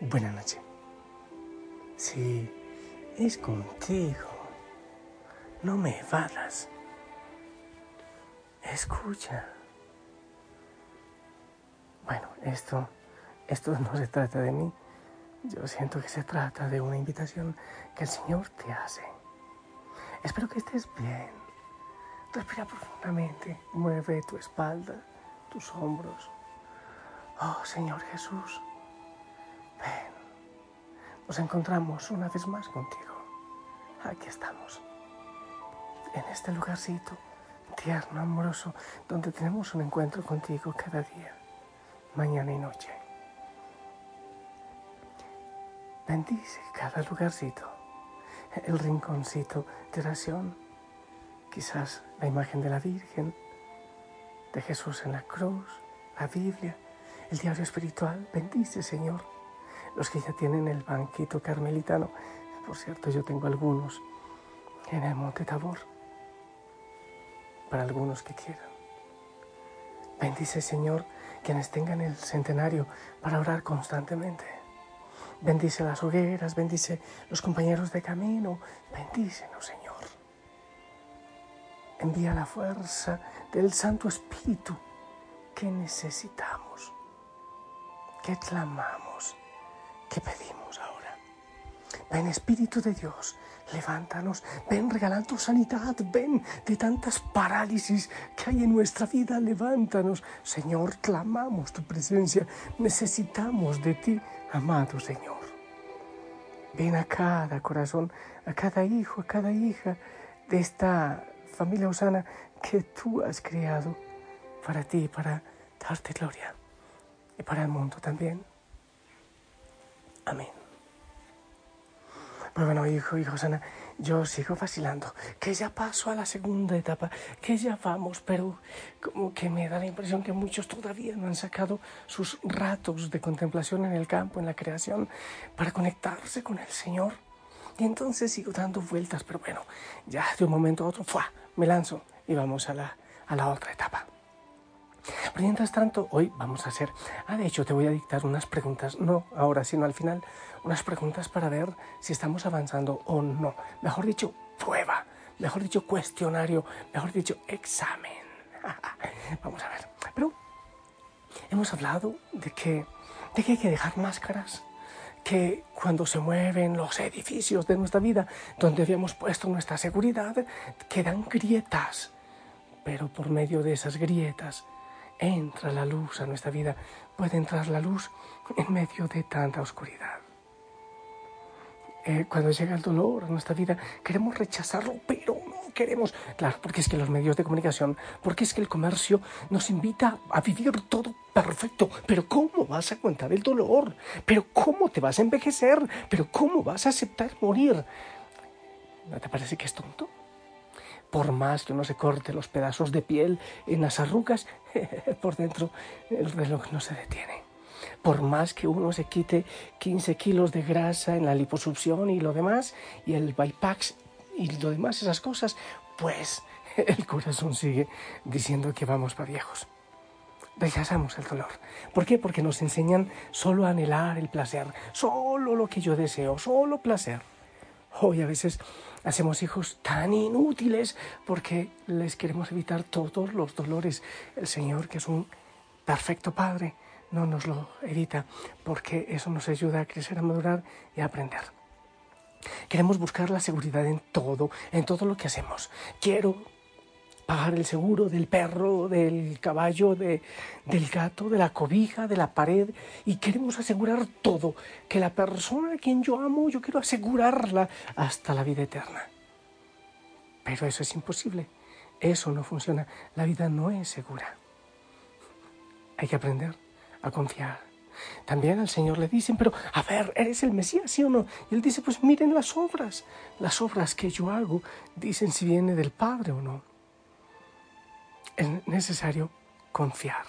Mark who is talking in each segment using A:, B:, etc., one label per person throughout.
A: Buenas noches. Sí, es contigo. No me evadas. Escucha. Bueno, esto, esto no se trata de mí. Yo siento que se trata de una invitación que el Señor te hace. Espero que estés bien. Respira profundamente. Mueve tu espalda, tus hombros. Oh Señor Jesús, ven. Nos encontramos una vez más contigo. Aquí estamos. En este lugarcito tierno, amoroso, donde tenemos un encuentro contigo cada día, mañana y noche. Bendice cada lugarcito, el rinconcito de oración, quizás la imagen de la Virgen, de Jesús en la cruz, la Biblia, el diario espiritual. Bendice, Señor, los que ya tienen el banquito carmelitano. Por cierto, yo tengo algunos en el Monte Tabor, para algunos que quieran. Bendice, Señor, quienes tengan el centenario para orar constantemente. Bendice las hogueras, bendice los compañeros de camino, bendícenos, Señor. Envía la fuerza del Santo Espíritu que necesitamos ¿Qué clamamos? ¿Qué pedimos ahora? Ven Espíritu de Dios, levántanos, ven regalando sanidad, ven de tantas parálisis que hay en nuestra vida, levántanos. Señor, clamamos tu presencia, necesitamos de ti, amado Señor. Ven a cada corazón, a cada hijo, a cada hija de esta familia Osana que tú has creado para ti, para darte gloria y para el mundo también. Amén. Pues bueno, hijo, hijo Sana, yo sigo vacilando, que ya paso a la segunda etapa, que ya vamos, pero como que me da la impresión que muchos todavía no han sacado sus ratos de contemplación en el campo, en la creación, para conectarse con el Señor. Y entonces sigo dando vueltas, pero bueno, ya de un momento a otro, ¡fua! me lanzo y vamos a la, a la otra etapa. Pero mientras tanto, hoy vamos a hacer, ah, de hecho te voy a dictar unas preguntas, no ahora, sino al final, unas preguntas para ver si estamos avanzando o no. Mejor dicho, prueba, mejor dicho, cuestionario, mejor dicho, examen. vamos a ver. Pero hemos hablado de que, de que hay que dejar máscaras, que cuando se mueven los edificios de nuestra vida, donde habíamos puesto nuestra seguridad, quedan grietas. Pero por medio de esas grietas entra la luz a nuestra vida, puede entrar la luz en medio de tanta oscuridad. Eh, cuando llega el dolor a nuestra vida, queremos rechazarlo, pero no queremos. Claro, porque es que los medios de comunicación, porque es que el comercio nos invita a vivir todo perfecto. Pero ¿cómo vas a aguantar el dolor? ¿Pero cómo te vas a envejecer? ¿Pero cómo vas a aceptar morir? ¿No te parece que es tonto? Por más que uno se corte los pedazos de piel en las arrugas, por dentro el reloj no se detiene. Por más que uno se quite 15 kilos de grasa en la liposucción y lo demás, y el bypass y lo demás, esas cosas, pues el corazón sigue diciendo que vamos para viejos. Rechazamos el dolor. ¿Por qué? Porque nos enseñan solo a anhelar el placer, solo lo que yo deseo, solo placer. Hoy a veces hacemos hijos tan inútiles porque les queremos evitar todos los dolores. El Señor, que es un perfecto Padre, no nos lo evita porque eso nos ayuda a crecer, a madurar y a aprender. Queremos buscar la seguridad en todo, en todo lo que hacemos. Quiero pagar el seguro del perro, del caballo, de, del gato, de la cobija, de la pared, y queremos asegurar todo, que la persona a quien yo amo, yo quiero asegurarla hasta la vida eterna. Pero eso es imposible, eso no funciona, la vida no es segura. Hay que aprender a confiar. También al Señor le dicen, pero a ver, ¿eres el Mesías, sí o no? Y él dice, pues miren las obras, las obras que yo hago, dicen si viene del Padre o no es necesario confiar.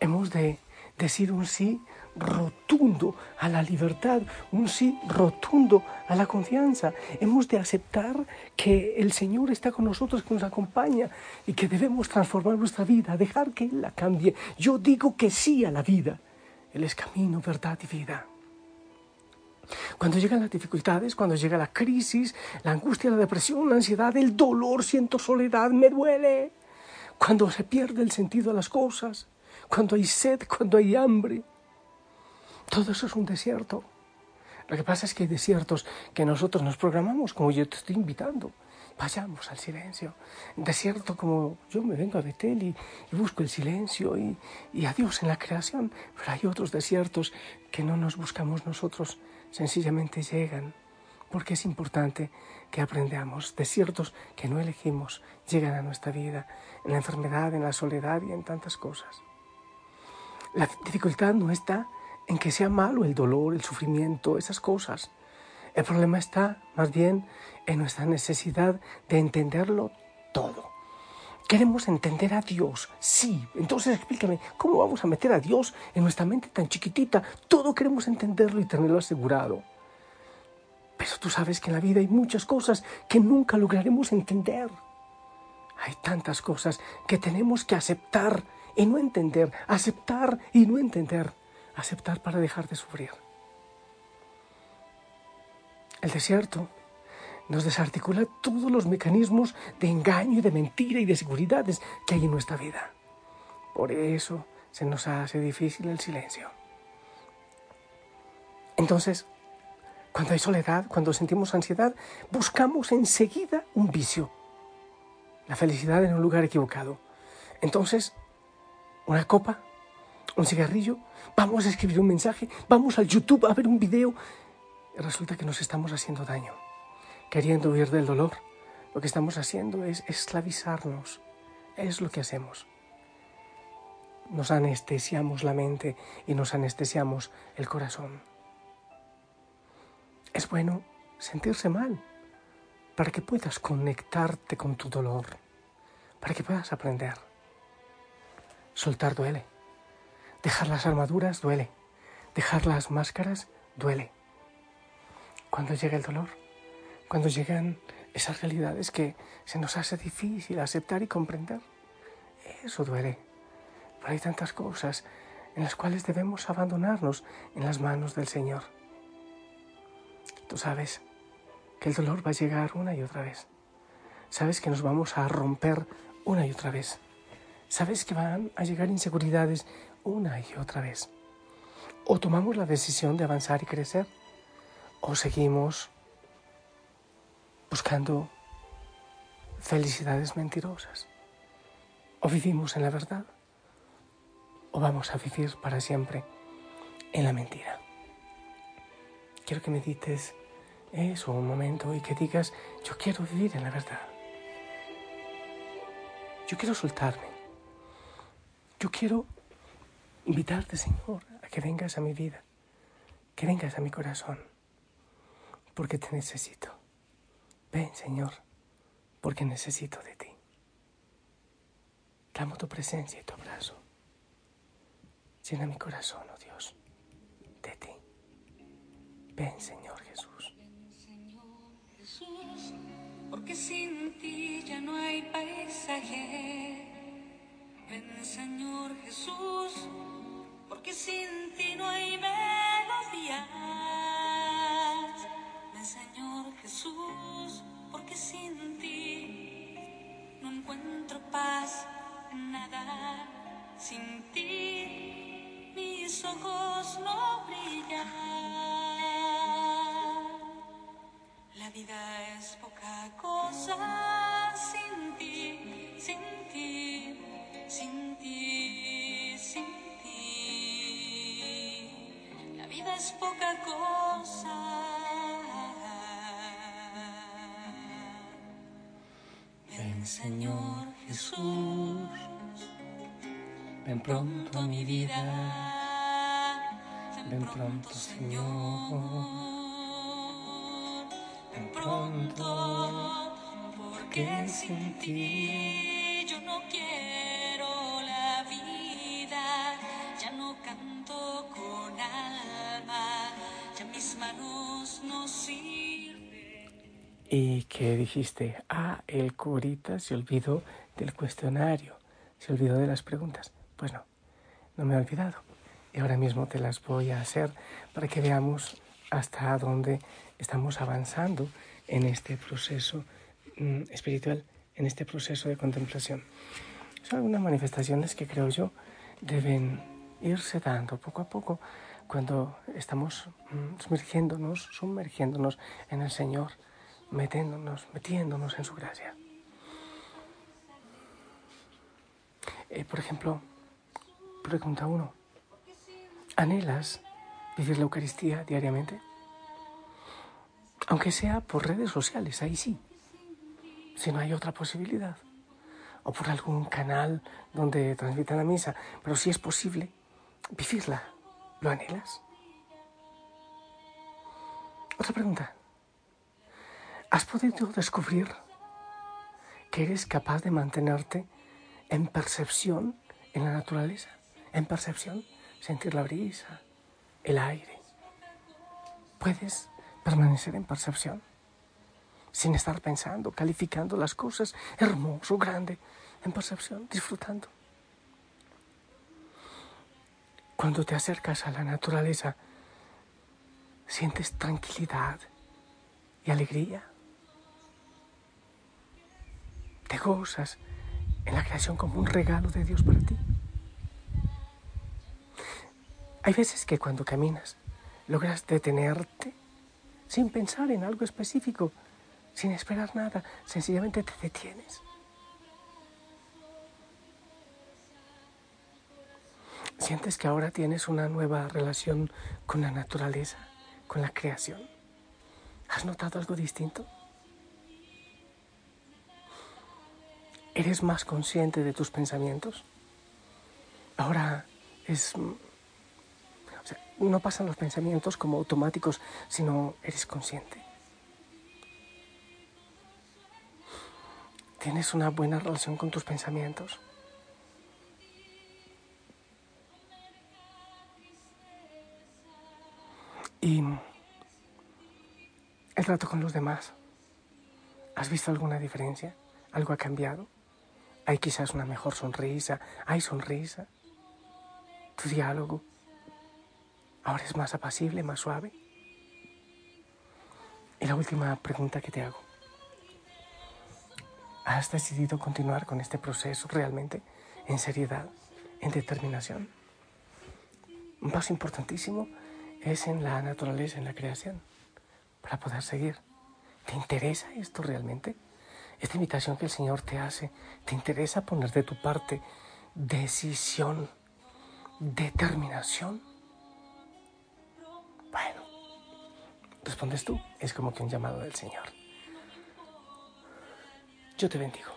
A: Hemos de decir un sí rotundo a la libertad, un sí rotundo a la confianza. Hemos de aceptar que el Señor está con nosotros, que nos acompaña y que debemos transformar nuestra vida, dejar que Él la cambie. Yo digo que sí a la vida. Él es camino, verdad y vida. Cuando llegan las dificultades, cuando llega la crisis, la angustia, la depresión, la ansiedad, el dolor, siento soledad, me duele. Cuando se pierde el sentido a las cosas, cuando hay sed, cuando hay hambre. Todo eso es un desierto. Lo que pasa es que hay desiertos que nosotros nos programamos, como yo te estoy invitando. Vayamos al silencio. Desierto como yo me vengo a Betel y, busco el silencio y, y a Dios en la creación. Pero hay otros desiertos que no nos buscamos nosotros, sencillamente llegan. Porque es importante que aprendamos. Desiertos que no elegimos llegan a nuestra vida, en la enfermedad, en la soledad y en tantas cosas. La dificultad no está en que sea malo el dolor, el sufrimiento, esas cosas. El problema está más bien en nuestra necesidad de entenderlo todo. Queremos entender a Dios, sí. Entonces explícame, ¿cómo vamos a meter a Dios en nuestra mente tan chiquitita? Todo queremos entenderlo y tenerlo asegurado. Pero tú sabes que en la vida hay muchas cosas que nunca lograremos entender. Hay tantas cosas que tenemos que aceptar y no entender, aceptar y no entender aceptar para dejar de sufrir. El desierto nos desarticula todos los mecanismos de engaño y de mentira y de seguridades que hay en nuestra vida. Por eso se nos hace difícil el silencio. Entonces, cuando hay soledad, cuando sentimos ansiedad, buscamos enseguida un vicio, la felicidad en un lugar equivocado. Entonces, una copa, un cigarrillo, vamos a escribir un mensaje, vamos al YouTube a ver un video. Resulta que nos estamos haciendo daño, queriendo huir del dolor. Lo que estamos haciendo es esclavizarnos. Es lo que hacemos. Nos anestesiamos la mente y nos anestesiamos el corazón. Es bueno sentirse mal para que puedas conectarte con tu dolor, para que puedas aprender. Soltar duele. Dejar las armaduras duele. Dejar las máscaras duele. Cuando llega el dolor, cuando llegan esas realidades que se nos hace difícil aceptar y comprender, eso duele. Pero hay tantas cosas en las cuales debemos abandonarnos en las manos del Señor. Tú sabes que el dolor va a llegar una y otra vez. Sabes que nos vamos a romper una y otra vez. Sabes que van a llegar inseguridades una y otra vez. O tomamos la decisión de avanzar y crecer, o seguimos buscando felicidades mentirosas. O vivimos en la verdad, o vamos a vivir para siempre en la mentira. Quiero que medites eso un momento y que digas, yo quiero vivir en la verdad. Yo quiero soltarme. Yo quiero invitarte, Señor, a que vengas a mi vida, que vengas a mi corazón, porque te necesito. Ven, Señor, porque necesito de ti. Clamo tu presencia y tu abrazo. Llena mi corazón, oh Dios, de ti. Ven, Señor Jesús.
B: Ven, Señor Jesús, porque sin ti ya no hay paisaje. Ven, Señor Jesús porque sin ti no hay melodías. Jesús, porque sin ti no encuentro paz en nada. Sin ti mis ojos no brillan. La vida es poca cosa Señor Jesús, ven pronto a mi vida, ven pronto Señor, ven pronto, porque sin ti
A: y que dijiste, ah, el curita se olvidó del cuestionario, se olvidó de las preguntas. Pues no, no me he olvidado. Y ahora mismo te las voy a hacer para que veamos hasta dónde estamos avanzando en este proceso mm, espiritual, en este proceso de contemplación. Son algunas manifestaciones que creo yo deben irse dando poco a poco cuando estamos mm, sumergiéndonos, sumergiéndonos en el Señor, metiéndonos, metiéndonos en su gracia. Eh, por ejemplo, pregunta uno, ¿anhelas vivir la Eucaristía diariamente? Aunque sea por redes sociales, ahí sí, si no hay otra posibilidad. O por algún canal donde transmitan la misa, pero si es posible, vivirla ¿Lo anhelas? Otra pregunta. ¿Has podido descubrir que eres capaz de mantenerte en percepción en la naturaleza? En percepción, sentir la brisa, el aire. Puedes permanecer en percepción sin estar pensando, calificando las cosas, hermoso, grande, en percepción, disfrutando. Cuando te acercas a la naturaleza, sientes tranquilidad y alegría. Te gozas en la creación como un regalo de Dios para ti. Hay veces que cuando caminas logras detenerte sin pensar en algo específico, sin esperar nada, sencillamente te detienes ¿Sientes que ahora tienes una nueva relación con la naturaleza, con la creación? ¿Has notado algo distinto? ¿Eres más consciente de tus pensamientos? Ahora es... O sea, no pasan los pensamientos como automáticos, sino eres consciente. ¿Tienes una buena relación con tus pensamientos? Y el trato con los demás. ¿Has visto alguna diferencia? ¿Algo ha cambiado? ¿Hay quizás una mejor sonrisa? ¿Hay sonrisa? ¿Tu diálogo ahora es más apacible, más suave? Y la última pregunta que te hago. ¿Has decidido continuar con este proceso realmente en seriedad, en determinación? Un paso importantísimo es en la naturaleza, en la creación, para poder seguir. ¿Te interesa esto realmente? Esta invitación que el Señor te hace, ¿te interesa poner de tu parte decisión, determinación? Bueno, respondes tú, es como que un llamado del Señor. Yo te bendigo.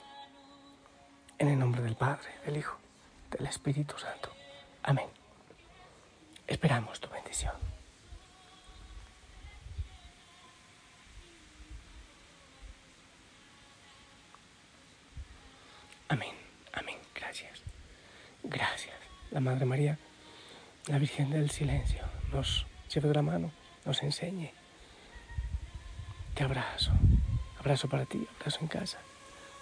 A: En el nombre del Padre, del Hijo, del Espíritu Santo. Amén. Esperamos tu bendición. Amén, amén, gracias. Gracias. La Madre María, la Virgen del Silencio, nos lleve de la mano, nos enseñe. Te abrazo, abrazo para ti, abrazo en casa.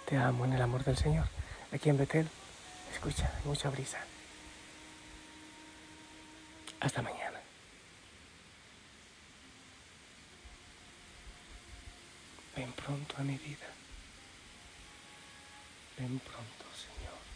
A: Te amo en el amor del Señor. Aquí en Betel, escucha, mucha brisa. Hasta mañana. Ven pronto a mi vida. Ven pronto, Señor.